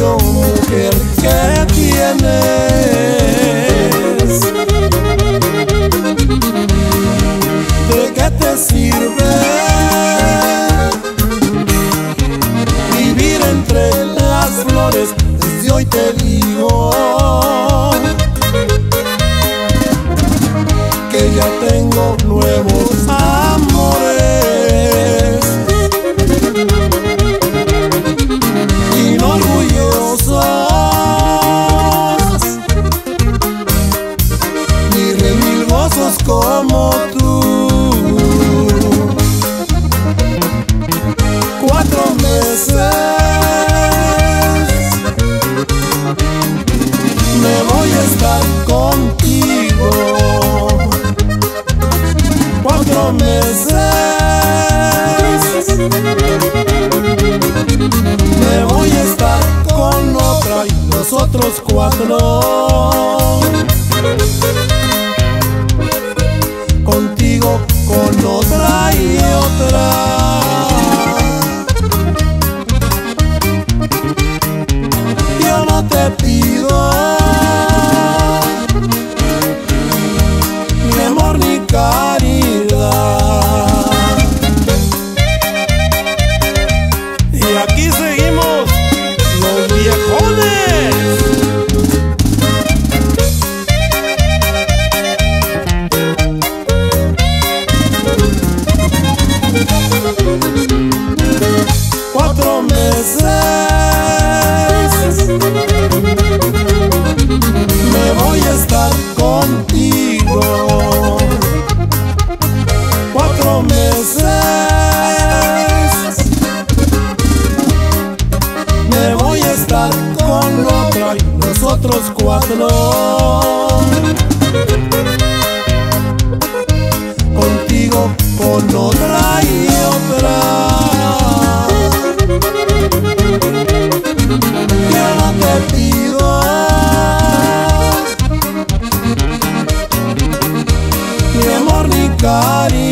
yo mujer que tienes. ¿De qué te sirve vivir entre las flores? Desde hoy te digo que ya tengo me voy a estar con otra y los otros cuatro. Contigo, con otra y otra. Me voy a estar contigo. Cuatro meses me voy a estar con otra y los otros cuatro. Yo